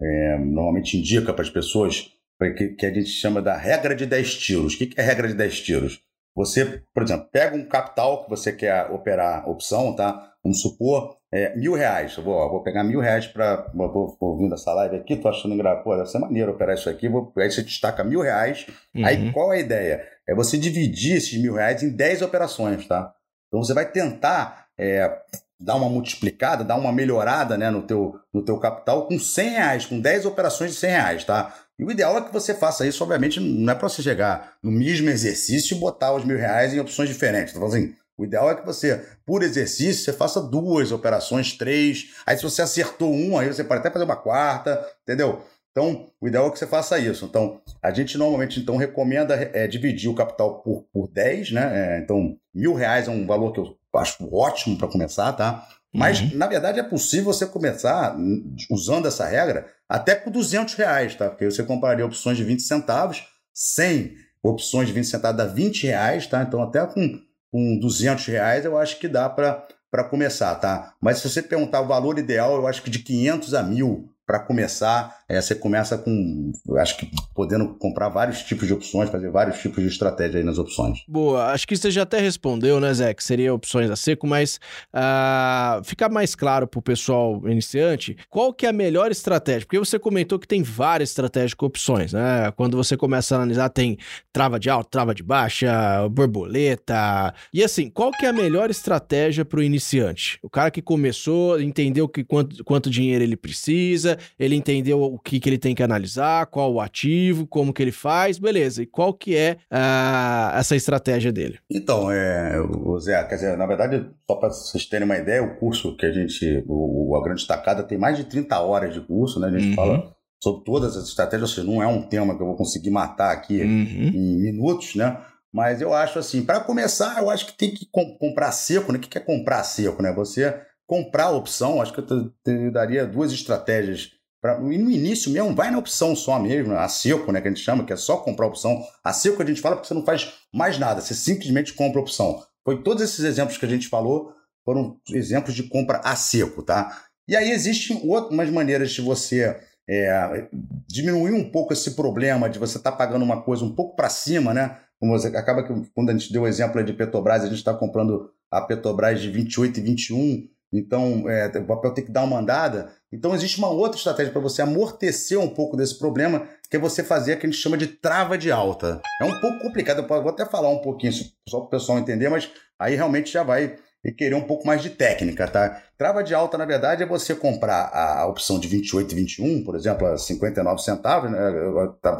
é, normalmente indica para as pessoas, que, que, a gente chama da regra de 10 tiros. O que, que é a regra de 10 tiros? Você, por exemplo, pega um capital que você quer operar opção, tá? Vamos supor, é, mil reais. Eu vou, vou pegar mil reais para. Vou ouvindo essa live aqui, tô achando engraçado. Pô, deve ser maneiro operar isso aqui. Vou, aí você destaca mil reais. Uhum. Aí qual é a ideia? É você dividir esses mil reais em 10 operações, tá? Então você vai tentar é, dar uma multiplicada, dar uma melhorada né, no, teu, no teu capital com 100 reais, com 10 operações de 100 reais, tá? E o ideal é que você faça isso, obviamente, não é para você chegar no mesmo exercício e botar os mil reais em opções diferentes. Então, assim, o ideal é que você, por exercício, você faça duas operações, três. Aí, se você acertou um, aí você pode até fazer uma quarta, entendeu? Então, o ideal é que você faça isso. Então, a gente normalmente então recomenda é, dividir o capital por, por 10, né? É, então, mil reais é um valor que eu acho ótimo para começar, tá? Mas, uhum. na verdade, é possível você começar usando essa regra até com 200 reais, tá? Porque você compraria opções de 20 centavos, 100 opções de 20 centavos dá 20 reais, tá? Então, até com com 200 reais, eu acho que dá para começar, tá? Mas se você perguntar o valor ideal, eu acho que de 500 a 1000 para começar, é, você começa com, acho que podendo comprar vários tipos de opções, fazer vários tipos de estratégia aí nas opções. Boa, acho que você já até respondeu, né, Zé, que seria opções a seco, mas uh, ficar mais claro para o pessoal iniciante, qual que é a melhor estratégia? Porque você comentou que tem várias estratégias com opções, né? Quando você começa a analisar, tem trava de alta, trava de baixa, borboleta, e assim, qual que é a melhor estratégia para o iniciante? O cara que começou, entendeu que quanto, quanto dinheiro ele precisa, ele entendeu o que, que ele tem que analisar, qual o ativo, como que ele faz, beleza. E qual que é uh, essa estratégia dele? Então, é, Zé, quer dizer, na verdade, só para vocês terem uma ideia, o curso que a gente, o, a Grande Tacada tem mais de 30 horas de curso, né? A gente uhum. fala sobre todas as estratégias, ou seja, não é um tema que eu vou conseguir matar aqui uhum. em minutos, né? Mas eu acho assim, para começar, eu acho que tem que comprar seco, né? O que é comprar seco, né? Você comprar a opção, acho que eu te, daria duas estratégias. Pra, no início mesmo, vai na opção só mesmo, a seco, né, que a gente chama, que é só comprar opção. A seco a gente fala porque você não faz mais nada, você simplesmente compra opção. Foi todos esses exemplos que a gente falou foram exemplos de compra a seco, tá? E aí existem outras maneiras de você é, diminuir um pouco esse problema de você estar tá pagando uma coisa um pouco para cima, né? Como você acaba que quando a gente deu o exemplo de Petrobras, a gente está comprando a Petrobras de 28 e 21 então, é, o papel tem que dar uma andada. Então, existe uma outra estratégia para você amortecer um pouco desse problema, que é você fazer o que a gente chama de trava de alta. É um pouco complicado, eu vou até falar um pouquinho só para o pessoal entender, mas aí realmente já vai e querer um pouco mais de técnica, tá? Trava de alta, na verdade, é você comprar a opção de 28 e 21, por exemplo, a 59 centavos, né? Tá,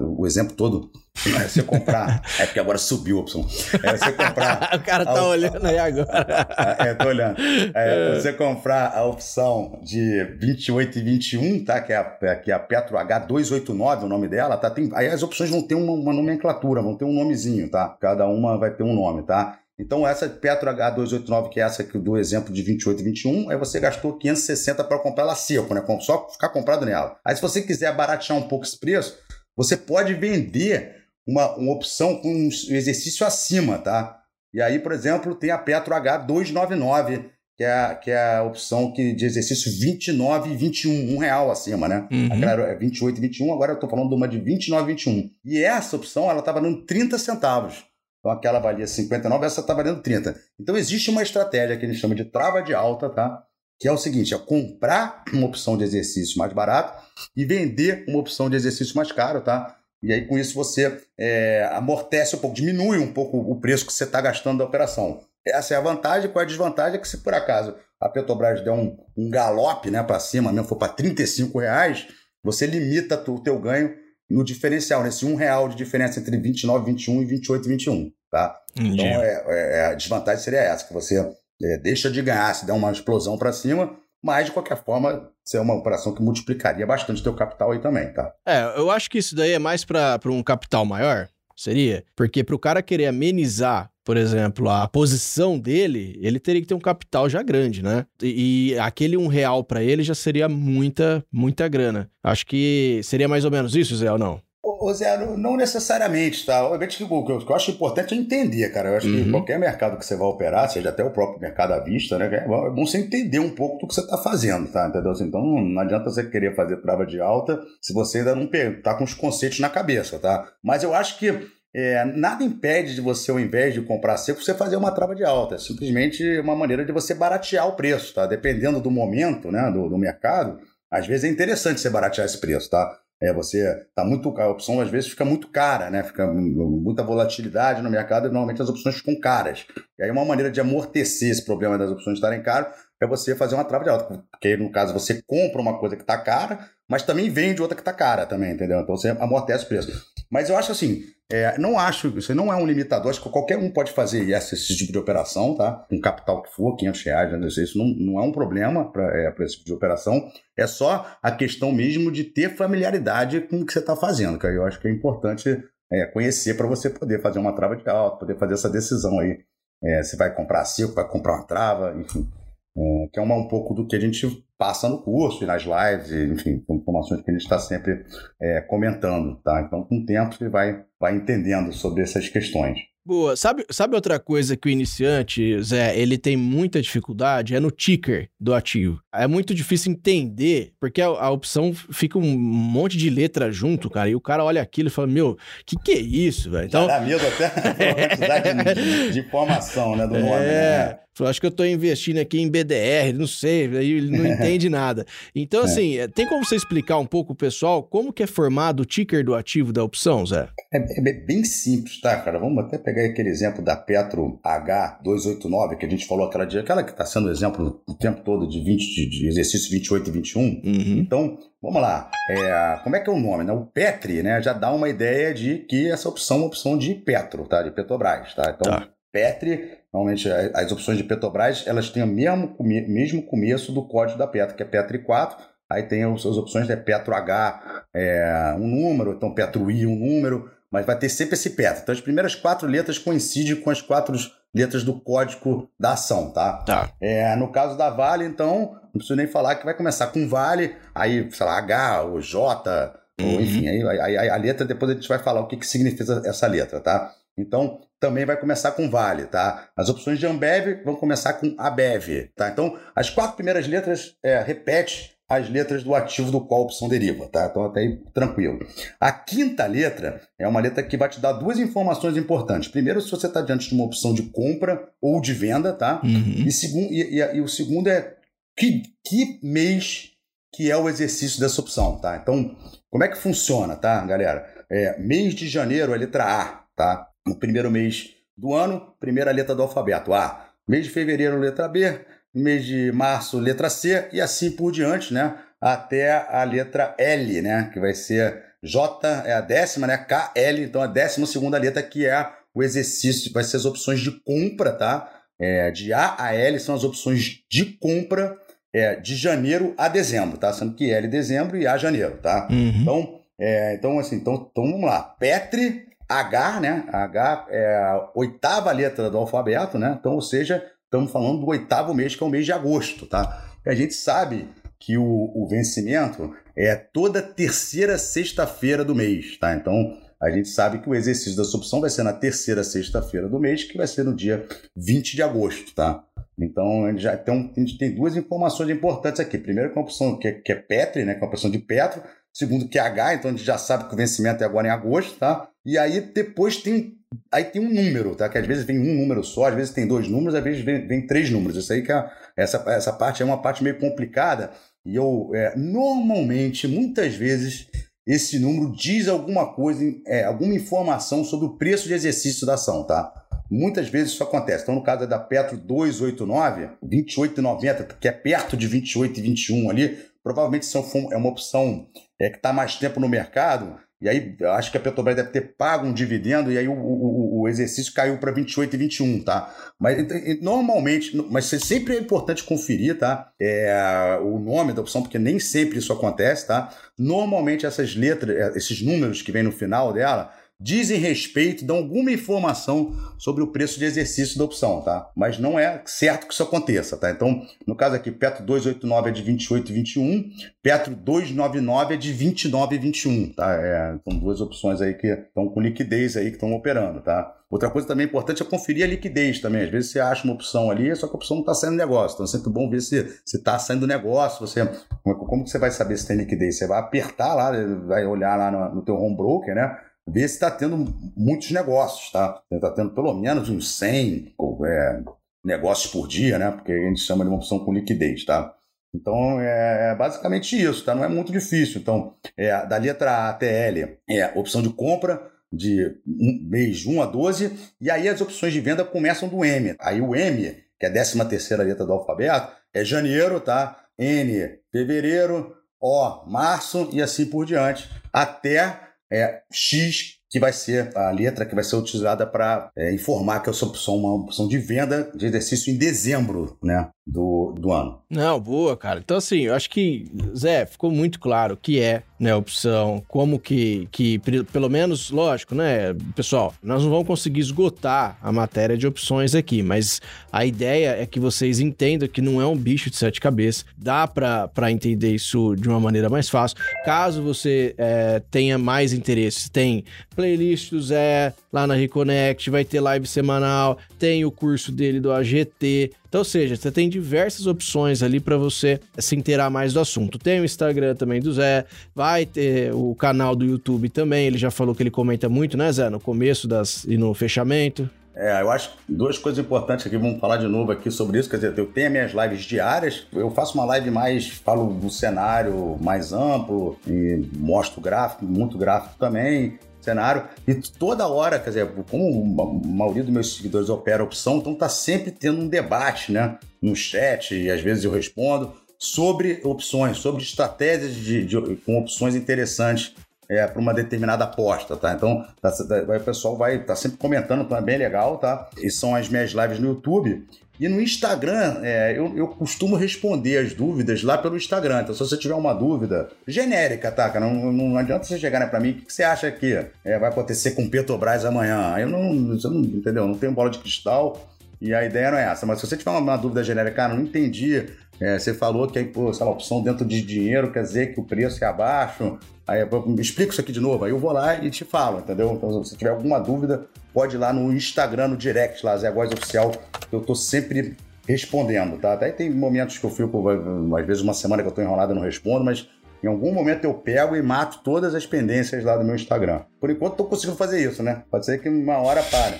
o exemplo todo é você comprar. É porque agora subiu a opção. É você comprar. o cara tá a, olhando aí agora. é, tô olhando. É, você comprar a opção de 28 e 21, tá? Que é a, que é a Petro H289, o nome dela, tá? Tem, aí as opções vão ter uma, uma nomenclatura, vão ter um nomezinho, tá? Cada uma vai ter um nome, tá? Então, essa Petro H289, que é essa que do exemplo de 28 e 21, aí você gastou 560 para comprar ela seco, né? Só ficar comprado nela. Aí, se você quiser baratear um pouco esse preço, você pode vender uma, uma opção com um exercício acima, tá? E aí, por exemplo, tem a Petro H299, que é, a, que é a opção que, de exercício 29 e 21, um real acima, né? Uhum. Aquela é 28 e 21, agora eu estou falando de uma de 29 e 21. E essa opção, ela está valendo 30 centavos. Então aquela valia 59, essa está valendo 30. Então existe uma estratégia que a gente chama de trava de alta, tá? Que é o seguinte, é comprar uma opção de exercício mais barato e vender uma opção de exercício mais caro, tá? E aí, com isso, você é, amortece um pouco, diminui um pouco o preço que você está gastando da operação. Essa é a vantagem. Qual é a desvantagem? É que se por acaso a Petrobras der um, um galope né, para cima, mesmo for para 35 reais, você limita o teu ganho no diferencial, nesse um real de diferença entre 29, 21 e 28, 21. Tá? Então, é, é, a desvantagem seria essa, que você é, deixa de ganhar se der uma explosão para cima, mas de qualquer forma, isso é uma operação que multiplicaria bastante o teu capital aí também, tá? É, eu acho que isso daí é mais para um capital maior, seria? Porque para o cara querer amenizar, por exemplo, a posição dele, ele teria que ter um capital já grande, né? E, e aquele um real para ele já seria muita, muita grana. Acho que seria mais ou menos isso, Zé, ou não? Ô Zé, não necessariamente, tá? Obviamente que o que eu acho importante é entender, cara. Eu acho uhum. que qualquer mercado que você vai operar, seja até o próprio mercado à vista, né? É bom você entender um pouco do que você está fazendo, tá? Entendeu? Assim, então não adianta você querer fazer trava de alta se você ainda não tá com os conceitos na cabeça, tá? Mas eu acho que é, nada impede de você, ao invés de comprar seco, você fazer uma trava de alta. É simplesmente uma maneira de você baratear o preço, tá? Dependendo do momento, né, do, do mercado, às vezes é interessante você baratear esse preço, tá? É, você tá muito a opção às vezes fica muito cara, né? Fica muita volatilidade no mercado e normalmente as opções ficam caras. E aí uma maneira de amortecer esse problema das opções estarem caras é você fazer uma trava de alta, porque no caso você compra uma coisa que está cara, mas também vende outra que está cara também, entendeu? Então você amortece o preço. Mas eu acho assim, é, não acho, isso não é um limitador, acho que qualquer um pode fazer esse, esse tipo de operação, tá? Com capital que for, 500 reais, né? isso não, não é um problema para é, esse tipo de operação, é só a questão mesmo de ter familiaridade com o que você está fazendo, que eu acho que é importante é, conhecer para você poder fazer uma trava de alta, poder fazer essa decisão aí. É, se vai comprar seco, vai comprar uma trava, enfim. É, que é uma, um pouco do que a gente passa no curso e nas lives, e, enfim, informações que a gente está sempre é, comentando, tá? Então, com o tempo, você vai, vai entendendo sobre essas questões. Boa. Sabe, sabe outra coisa que o iniciante, Zé, ele tem muita dificuldade? É no ticker do ativo. É muito difícil entender, porque a, a, opção fica um monte de letra junto, cara, e o cara olha aquilo e fala, meu, que que é isso, velho? Então... Já dá medo até de, de, informação, né, do nome, é... né? Acho que eu estou investindo aqui em BDR, não sei, aí ele não entende nada. Então, é. assim, é. tem como você explicar um pouco, pessoal, como que é formado o ticker do ativo da opção, Zé? É, é bem simples, tá, cara? Vamos até pegar aquele exemplo da Petro H289, que a gente falou aquela dia, aquela que está sendo exemplo o tempo todo de 20, de, de exercício 28 e 21. Uhum. Então, vamos lá. É, como é que é o nome? Né? O Petri, né, já dá uma ideia de que essa opção é uma opção de Petro, tá? De Petrobras, tá? Então, tá. Petri, normalmente as opções de Petrobras, elas têm o mesmo, mesmo começo do código da Petro, que é Petri 4, aí tem as, opções, né, Petro H, é, um número, então Petro I, um número, mas vai ter sempre esse Petro. Então as primeiras quatro letras coincidem com as quatro letras do código da ação, tá? Tá. É, no caso da Vale, então, não preciso nem falar que vai começar com Vale, aí, sei lá, H ou J, uhum. ou enfim, aí, aí, aí, a letra, depois a gente vai falar o que, que significa essa letra, tá? Então, também vai começar com Vale, tá? As opções de Ambev vão começar com Abev, tá? Então, as quatro primeiras letras é, repete as letras do ativo do qual a opção deriva, tá? Então, até aí, tranquilo. A quinta letra é uma letra que vai te dar duas informações importantes. Primeiro, se você está diante de uma opção de compra ou de venda, tá? Uhum. E, segundo, e, e, e, o segundo é que, que mês que é o exercício dessa opção, tá? Então, como é que funciona, tá, galera? É, mês de janeiro é letra A, tá? No primeiro mês do ano, primeira letra do alfabeto, A. Mês de fevereiro, letra B. Mês de março, letra C. E assim por diante, né? Até a letra L, né? Que vai ser J, é a décima, né? KL, então a décima segunda letra, que é o exercício, vai ser as opções de compra, tá? É, de A a L são as opções de compra é, de janeiro a dezembro, tá? Sendo que L dezembro e A janeiro, tá? Uhum. Então, é, então, assim, então, então vamos lá. Petri, H, né? H é a oitava letra do alfabeto, né? Então, ou seja, estamos falando do oitavo mês, que é o mês de agosto, tá? E a gente sabe que o, o vencimento é toda terceira sexta-feira do mês, tá? Então, a gente sabe que o exercício dessa opção vai ser na terceira sexta-feira do mês, que vai ser no dia 20 de agosto, tá? Então, a gente já tem, a gente tem duas informações importantes aqui. Primeiro, que é uma opção que é, que é Petri, né? Que é uma opção de Petro. Segundo, que é H, então a gente já sabe que o vencimento é agora em agosto, tá? E aí depois tem aí tem um número, tá? Que às vezes vem um número só, às vezes tem dois números, às vezes vem, vem três números. Isso aí que é, essa, essa parte é uma parte meio complicada. E eu, é, normalmente, muitas vezes, esse número diz alguma coisa, é, alguma informação sobre o preço de exercício da ação, tá? Muitas vezes isso acontece. Então, no caso da Petro 289, 28,90, que é perto de 28 e 21 ali, provavelmente isso é uma opção é, que está mais tempo no mercado. E aí, acho que a Petrobras deve ter pago um dividendo e aí o, o, o exercício caiu para 28 e 21, tá? Mas normalmente, mas sempre é importante conferir, tá? É, o nome da opção, porque nem sempre isso acontece, tá? Normalmente essas letras, é, esses números que vem no final dela, dizem respeito, dão alguma informação sobre o preço de exercício da opção, tá? Mas não é certo que isso aconteça, tá? Então, no caso aqui, Petro 289 é de 28,21, Petro 299 é de 29,21, tá? É, são duas opções aí que estão com liquidez aí, que estão operando, tá? Outra coisa também importante é conferir a liquidez também. Às vezes você acha uma opção ali, só que a opção não está saindo negócio. Então é sempre bom ver se está saindo negócio. Você, como que você vai saber se tem liquidez? Você vai apertar lá, vai olhar lá no, no teu home broker, né? Ver se está tendo muitos negócios, tá? Está tendo pelo menos uns 100 é, negócios por dia, né? Porque a gente chama de uma opção com liquidez, tá? Então é, é basicamente isso, tá? Não é muito difícil. Então, é, da letra A até L é opção de compra de um, mês 1 a 12, e aí as opções de venda começam do M. Aí o M, que é a 13 terceira letra do alfabeto, é janeiro, tá? N, fevereiro, O, março e assim por diante, até é X que vai ser a letra que vai ser utilizada para é, informar que eu sou uma opção de venda de exercício em dezembro, né? Do, do ano. Não, boa, cara. Então, assim, eu acho que, Zé, ficou muito claro que é, né, opção, como que, que, pelo menos, lógico, né, pessoal, nós não vamos conseguir esgotar a matéria de opções aqui, mas a ideia é que vocês entendam que não é um bicho de sete cabeças, dá para entender isso de uma maneira mais fácil. Caso você é, tenha mais interesse, tem playlist do Zé lá na Reconnect, vai ter live semanal, tem o curso dele do AGT, então, ou seja, você tem diversas opções ali para você se inteirar mais do assunto. Tem o Instagram também do Zé, vai ter o canal do YouTube também. Ele já falou que ele comenta muito, né, Zé? No começo das e no fechamento. É, eu acho duas coisas importantes aqui, vamos falar de novo aqui sobre isso. Quer dizer, eu tenho as minhas lives diárias, eu faço uma live mais, falo do cenário mais amplo e mostro gráfico, muito gráfico também cenário. E toda hora, quer dizer, como a maioria dos meus seguidores opera opção, então tá sempre tendo um debate, né? No chat, e às vezes eu respondo, sobre opções, sobre estratégias de, de com opções interessantes é, para uma determinada aposta, tá? Então, tá, tá, o pessoal vai tá sempre comentando, é bem legal, tá? E são as minhas lives no YouTube. E no Instagram, é, eu, eu, costumo responder as dúvidas lá pelo Instagram. Então, se você tiver uma dúvida genérica, tá, cara? Não, não adianta você chegar para mim, o que, que, você acha que é, vai acontecer com Petrobras amanhã? Eu não, você não, entendeu? Não tenho bola de cristal e a ideia não é essa. Mas se você tiver uma, uma dúvida genérica, cara, não entendi. É, você falou que pô, sei lá, opção dentro de dinheiro quer dizer que o preço é abaixo. Aí eu explico isso aqui de novo, aí eu vou lá e te falo, entendeu? Então, se tiver alguma dúvida, pode ir lá no Instagram, no direct, lá, Zé Góes Oficial, eu tô sempre respondendo, tá? Até tem momentos que eu fico, às vezes uma semana que eu tô enrolado e não respondo, mas em algum momento eu pego e mato todas as pendências lá do meu Instagram. Por enquanto tô conseguindo fazer isso, né? Pode ser que uma hora pare.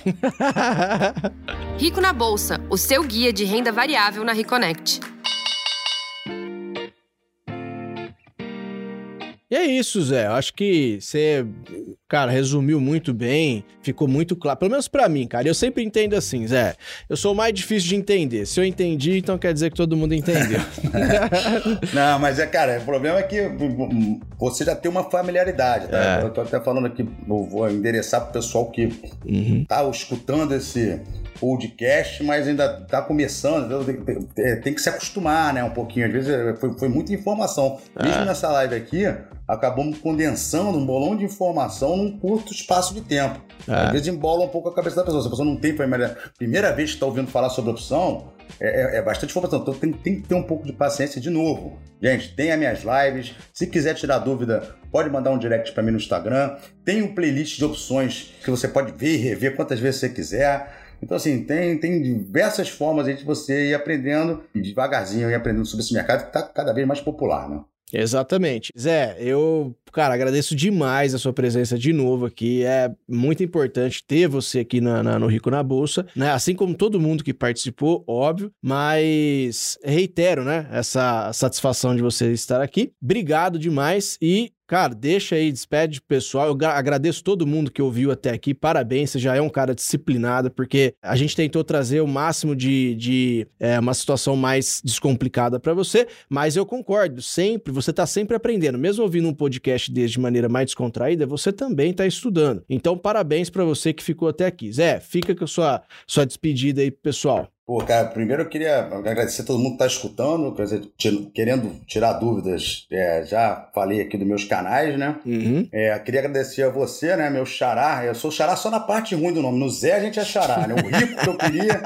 Rico na Bolsa, o seu guia de renda variável na Reconnect. E é isso, Zé. Eu acho que você, cara, resumiu muito bem, ficou muito claro. Pelo menos para mim, cara. Eu sempre entendo assim, Zé. Eu sou o mais difícil de entender. Se eu entendi, então quer dizer que todo mundo entendeu. Não, mas é, cara, o problema é que você já tem uma familiaridade, tá? É. Eu tô até falando aqui, vou endereçar pro pessoal que uhum. tá escutando esse podcast, mas ainda está começando, tem, tem, que se acostumar, né, um pouquinho. Às vezes é, foi, foi muita informação. Mesmo é. nessa live aqui, acabamos condensando um bolão de informação num curto espaço de tempo. É. Às vezes embola um pouco a cabeça da pessoa. Se a pessoa não tem primeira, primeira vez que está ouvindo falar sobre opção, é, é, é, bastante informação. Então tem, tem, que ter um pouco de paciência de novo. Gente, tem as minhas lives. Se quiser tirar dúvida, pode mandar um direct para mim no Instagram. Tem um playlist de opções que você pode ver e rever quantas vezes você quiser. Então, assim, tem, tem diversas formas de você ir aprendendo e devagarzinho ir aprendendo sobre esse mercado que está cada vez mais popular, né? Exatamente. Zé, eu, cara, agradeço demais a sua presença de novo aqui. É muito importante ter você aqui na, na, no Rico na Bolsa, né? Assim como todo mundo que participou, óbvio. Mas reitero, né? Essa satisfação de você estar aqui. Obrigado demais e Cara, deixa aí, despede pessoal. Eu agradeço todo mundo que ouviu até aqui. Parabéns, você já é um cara disciplinado, porque a gente tentou trazer o máximo de, de é, uma situação mais descomplicada para você, mas eu concordo, sempre, você tá sempre aprendendo. Mesmo ouvindo um podcast desse de maneira mais descontraída, você também tá estudando. Então, parabéns para você que ficou até aqui. Zé, fica com a sua, sua despedida aí, pessoal. Pô, cara, primeiro eu queria agradecer a todo mundo que está escutando, querendo tirar dúvidas. É, já falei aqui dos meus canais, né? Uhum. É, queria agradecer a você, né, meu xará. Eu sou xará só na parte ruim do nome. No Zé a gente é xará, né? O rico que eu queria.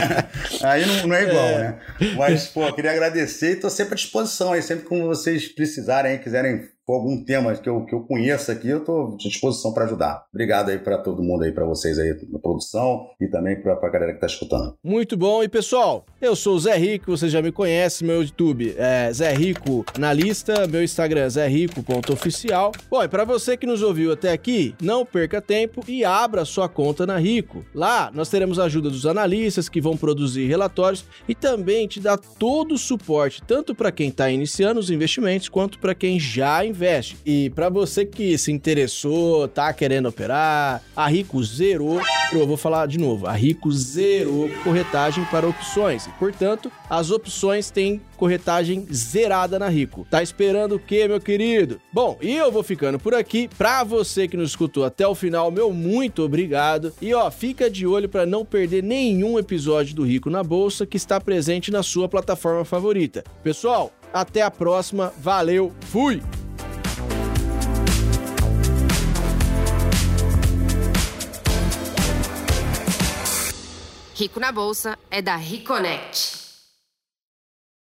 aí não, não, é igual, é. né? Mas, pô, queria agradecer e estou sempre à disposição aí, sempre que vocês precisarem, quiserem for algum tema que eu, que eu conheça aqui, eu estou à disposição para ajudar. Obrigado aí para todo mundo aí, para vocês aí na produção e também para a galera que está escutando. Muito bom. E pessoal, eu sou o Zé Rico, você já me conhece, meu YouTube é Zé Rico na lista, meu Instagram é Zé Rico.oficial. Bom, e para você que nos ouviu até aqui, não perca tempo e abra sua conta na Rico. Lá nós teremos a ajuda dos analistas que vão produzir relatórios e também te dar todo o suporte, tanto para quem está iniciando os investimentos quanto para quem já investiu investe. E para você que se interessou, tá querendo operar, a Rico zerou, eu vou falar de novo, a Rico zerou corretagem para opções. E, portanto, as opções têm corretagem zerada na Rico. Tá esperando o quê, meu querido? Bom, e eu vou ficando por aqui. Para você que nos escutou até o final, meu muito obrigado. E ó, fica de olho para não perder nenhum episódio do Rico na Bolsa que está presente na sua plataforma favorita. Pessoal, até a próxima. Valeu, fui! Rico na Bolsa é da Reconnect.